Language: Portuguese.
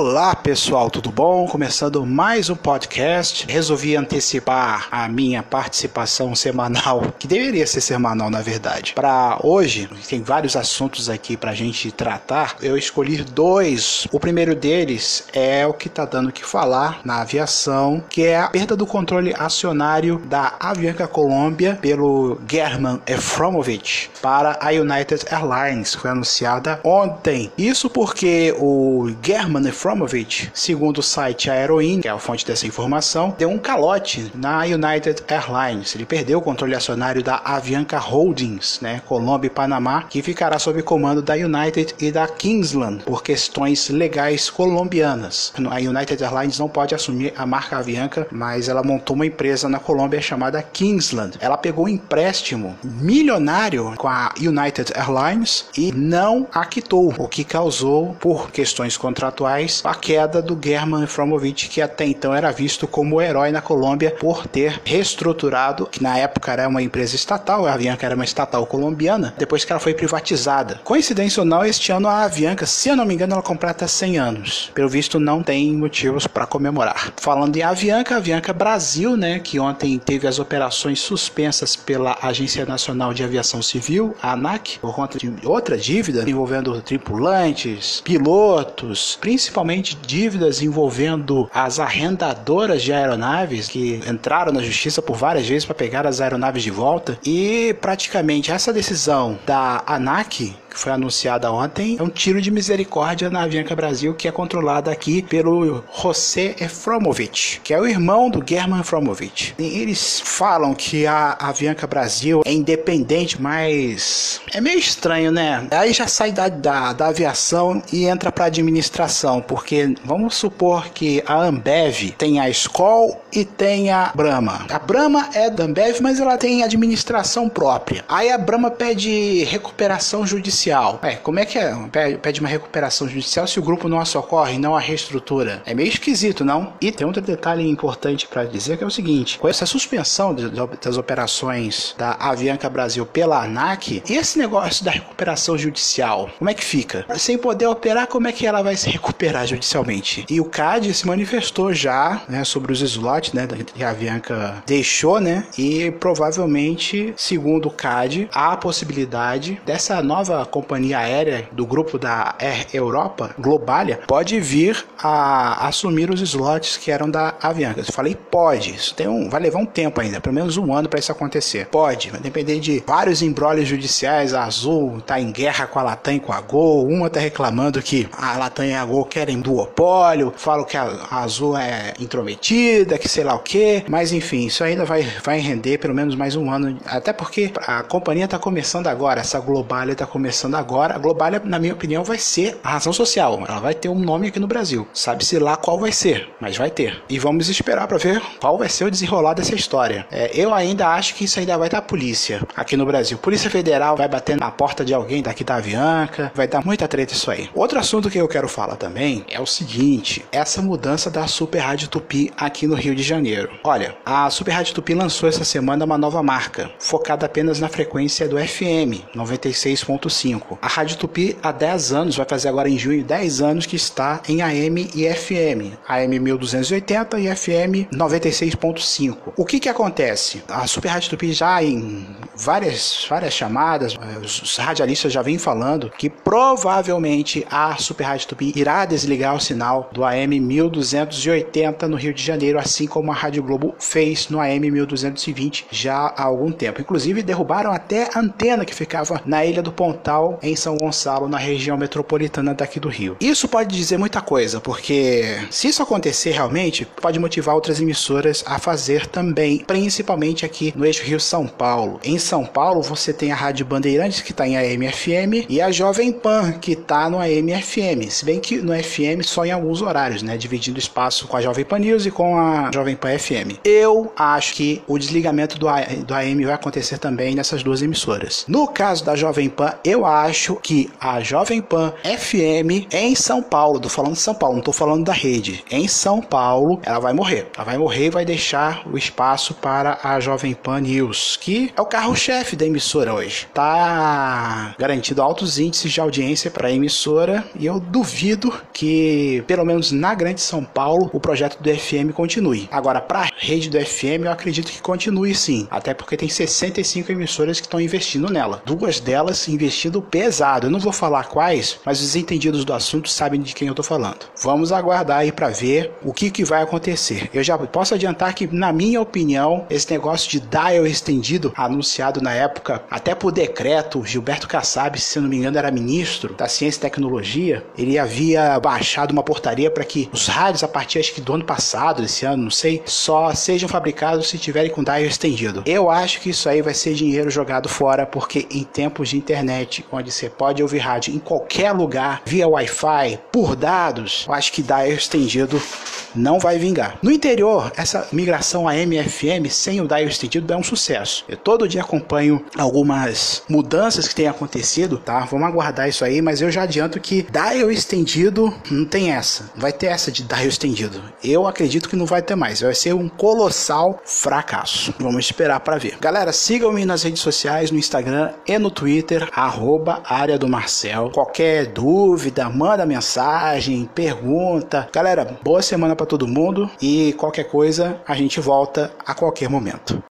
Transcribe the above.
Olá pessoal, tudo bom? Começando mais um podcast. Resolvi antecipar a minha participação semanal, que deveria ser semanal na verdade. Para hoje, tem vários assuntos aqui para a gente tratar. Eu escolhi dois. O primeiro deles é o que está dando que falar na aviação, que é a perda do controle acionário da Avianca Colômbia pelo German Efromovich para a United Airlines, que foi anunciada ontem. Isso porque o German Efromovich, segundo o site Aeroin, que é a fonte dessa informação, deu um calote na United Airlines. Ele perdeu o controle acionário da Avianca Holdings, né, Colômbia e Panamá, que ficará sob comando da United e da Kingsland por questões legais colombianas. A United Airlines não pode assumir a marca Avianca, mas ela montou uma empresa na Colômbia chamada Kingsland. Ela pegou um empréstimo milionário com a United Airlines e não a quitou, o que causou, por questões contratuais, a queda do German Efromovich, que até então era visto como herói na Colômbia por ter reestruturado, que na época era uma empresa estatal, a Avianca era uma estatal colombiana, depois que ela foi privatizada. Coincidência ou não, este ano a Avianca, se eu não me engano, ela completa 100 anos. Pelo visto, não tem motivos para comemorar. Falando em Avianca, Avianca Brasil, né, que ontem teve as operações suspensas pela Agência Nacional de Aviação Civil, a ANAC, por conta de outra dívida envolvendo tripulantes, pilotos, principalmente principalmente dívidas envolvendo as arrendadoras de aeronaves que entraram na justiça por várias vezes para pegar as aeronaves de volta e praticamente essa decisão da ANAC que foi anunciada ontem, é um tiro de misericórdia na Avianca Brasil, que é controlada aqui pelo José Efromovich, que é o irmão do German Efromovich. E eles falam que a Avianca Brasil é independente, mas é meio estranho, né? Aí já sai da, da, da aviação e entra para administração, vamos supor que a Ambev tem a Skol e tem a Brahma. A Brahma é da Ambev, mas ela tem administração própria. Aí a Brahma pede recuperação judicial judicial. É, como é que é? Pede uma recuperação judicial se o grupo não a socorre, não a reestrutura. É meio esquisito, não? E tem outro detalhe importante para dizer que é o seguinte: com essa suspensão das operações da Avianca Brasil pela ANAC, e esse negócio da recuperação judicial, como é que fica? Sem poder operar, como é que ela vai se recuperar judicialmente? E o CAD se manifestou já né, sobre os slots né, que a Avianca deixou, né? E provavelmente, segundo o CAD, há a possibilidade dessa nova companhia aérea do grupo da Air Europa, Globalia, pode vir a assumir os slots que eram da Avianca. Eu falei pode, isso tem um, vai levar um tempo ainda, pelo menos um ano para isso acontecer. Pode, vai depender de vários embrólios judiciais. A Azul tá em guerra com a Latam e com a Gol. Uma tá reclamando que a Latam e a Gol querem duopólio, falam que a, Azul é intrometida, que sei lá o que. Mas enfim, isso ainda vai, vai render pelo menos mais um ano. Até porque a companhia tá começando agora, essa Globalia tá começando começando agora. A Globalia, na minha opinião, vai ser a razão social. Ela vai ter um nome aqui no Brasil. Sabe-se lá qual vai ser, mas vai ter. E vamos esperar para ver qual vai ser o desenrolar dessa história. É, eu ainda acho que isso ainda vai dar polícia aqui no Brasil. Polícia Federal vai bater na porta de alguém daqui da Avianca. Vai dar muita treta isso aí. Outro assunto que eu quero falar também é o seguinte: essa mudança da Super Rádio Tupi aqui no Rio de Janeiro. Olha, a Super Rádio Tupi lançou essa semana uma nova marca, focada apenas na frequência do FM 96.5 a Rádio Tupi há 10 anos, vai fazer agora em junho 10 anos que está em AM e FM. AM 1280 e FM 96.5. O que que acontece? A Super Rádio Tupi já em várias, várias chamadas, eh, os radialistas já vêm falando que provavelmente a Super Rádio Tupi irá desligar o sinal do AM 1280 no Rio de Janeiro, assim como a Rádio Globo fez no AM 1220 já há algum tempo. Inclusive derrubaram até a antena que ficava na Ilha do Pontal em São Gonçalo, na região metropolitana daqui do Rio. Isso pode dizer muita coisa, porque se isso acontecer realmente, pode motivar outras emissoras a fazer também, principalmente aqui no eixo Rio-São Paulo. Em São Paulo, você tem a Rádio Bandeirantes, que está em AM/FM, e a Jovem Pan, que está no AM/FM. Se bem que no FM só em alguns horários, né? Dividindo espaço com a Jovem Pan News e com a Jovem Pan FM. Eu acho que o desligamento do, AM vai acontecer também nessas duas emissoras. No caso da Jovem Pan, eu acho que a Jovem Pan FM em São Paulo, tô falando de São Paulo, não tô falando da rede, em São Paulo, ela vai morrer. Ela vai morrer e vai deixar o espaço para a Jovem Pan News, que é o carro-chefe da emissora hoje. Tá garantido altos índices de audiência para a emissora e eu duvido que que, pelo menos na Grande São Paulo, o projeto do FM continue. Agora, para a rede do FM, eu acredito que continue sim, até porque tem 65 emissoras que estão investindo nela. Duas delas investindo pesado. Eu não vou falar quais, mas os entendidos do assunto sabem de quem eu estou falando. Vamos aguardar aí para ver o que, que vai acontecer. Eu já posso adiantar que, na minha opinião, esse negócio de dial estendido, anunciado na época, até por decreto, Gilberto Kassab, se não me engano, era ministro da Ciência e Tecnologia, ele havia baixado uma portaria para que os rádios, a partir acho que do ano passado, desse ano, não sei, só sejam fabricados se tiverem com dial estendido. Eu acho que isso aí vai ser dinheiro jogado fora, porque em tempos de internet, onde você pode ouvir rádio em qualquer lugar, via Wi-Fi, por dados, eu acho que dial estendido não vai vingar. No interior, essa migração a MFM sem o dial estendido é um sucesso. Eu todo dia acompanho algumas mudanças que têm acontecido, tá? Vamos aguardar isso aí, mas eu já adianto que dial estendido não tem essa. Não vai ter essa de dial estendido. Eu acredito que não vai ter mais. Vai ser um colossal fracasso. Vamos esperar para ver. Galera, sigam-me nas redes sociais, no Instagram e no Twitter, arroba área do Marcel. Qualquer dúvida, manda mensagem, pergunta. Galera, boa semana para todo mundo e qualquer coisa a gente volta a qualquer momento.